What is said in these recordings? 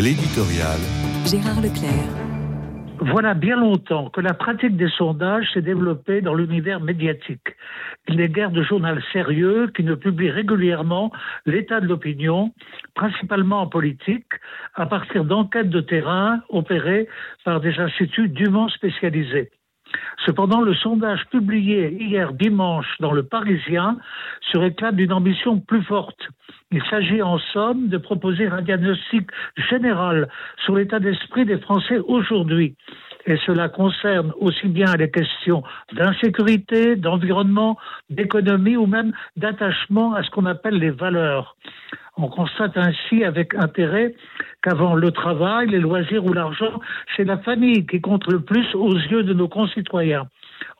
L'éditorial. Gérard Leclerc. Voilà bien longtemps que la pratique des sondages s'est développée dans l'univers médiatique. Il n'est guère de journal sérieux qui ne publie régulièrement l'état de l'opinion, principalement en politique, à partir d'enquêtes de terrain opérées par des instituts dûment spécialisés. Cependant, le sondage publié hier dimanche dans le Parisien se réclame d'une ambition plus forte. Il s'agit en somme de proposer un diagnostic général sur l'état d'esprit des Français aujourd'hui. Et cela concerne aussi bien les questions d'insécurité, d'environnement, d'économie ou même d'attachement à ce qu'on appelle les valeurs. On constate ainsi avec intérêt qu'avant le travail, les loisirs ou l'argent, c'est la famille qui compte le plus aux yeux de nos concitoyens.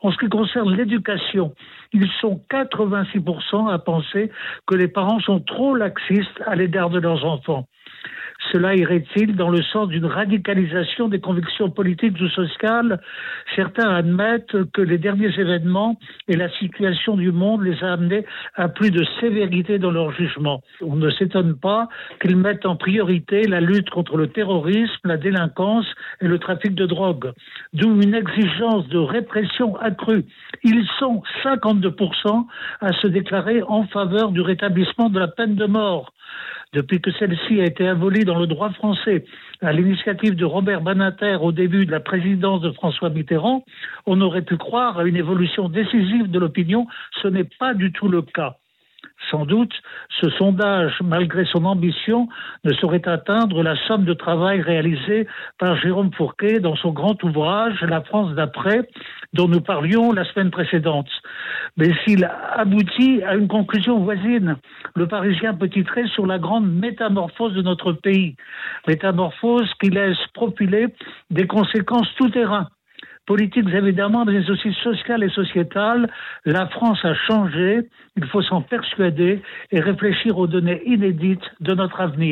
En ce qui concerne l'éducation, ils sont 86% à penser que les parents sont trop laxistes à l'égard de leurs enfants. Cela irait-il dans le sens d'une radicalisation des convictions politiques ou sociales? Certains admettent que les derniers événements et la situation du monde les a amenés à plus de sévérité dans leur jugement. On ne s'étonne pas qu'ils mettent en priorité la lutte contre le terrorisme, la délinquance et le trafic de drogue, d'où une exigence de répression accrue. Ils sont 52% à se déclarer en faveur du rétablissement de la peine de mort. Depuis que celle-ci a été abolie dans le droit français à l'initiative de Robert Banater au début de la présidence de François Mitterrand, on aurait pu croire à une évolution décisive de l'opinion. Ce n'est pas du tout le cas. Sans doute, ce sondage, malgré son ambition, ne saurait atteindre la somme de travail réalisée par Jérôme Fourquet dans son grand ouvrage La France d'après, dont nous parlions la semaine précédente. Mais s'il aboutit à une conclusion voisine, le Parisien peut titrer sur la grande métamorphose de notre pays. Métamorphose qui laisse profiler des conséquences tout-terrain politiques évidemment, mais aussi sociales et sociétales. La France a changé, il faut s'en persuader et réfléchir aux données inédites de notre avenir.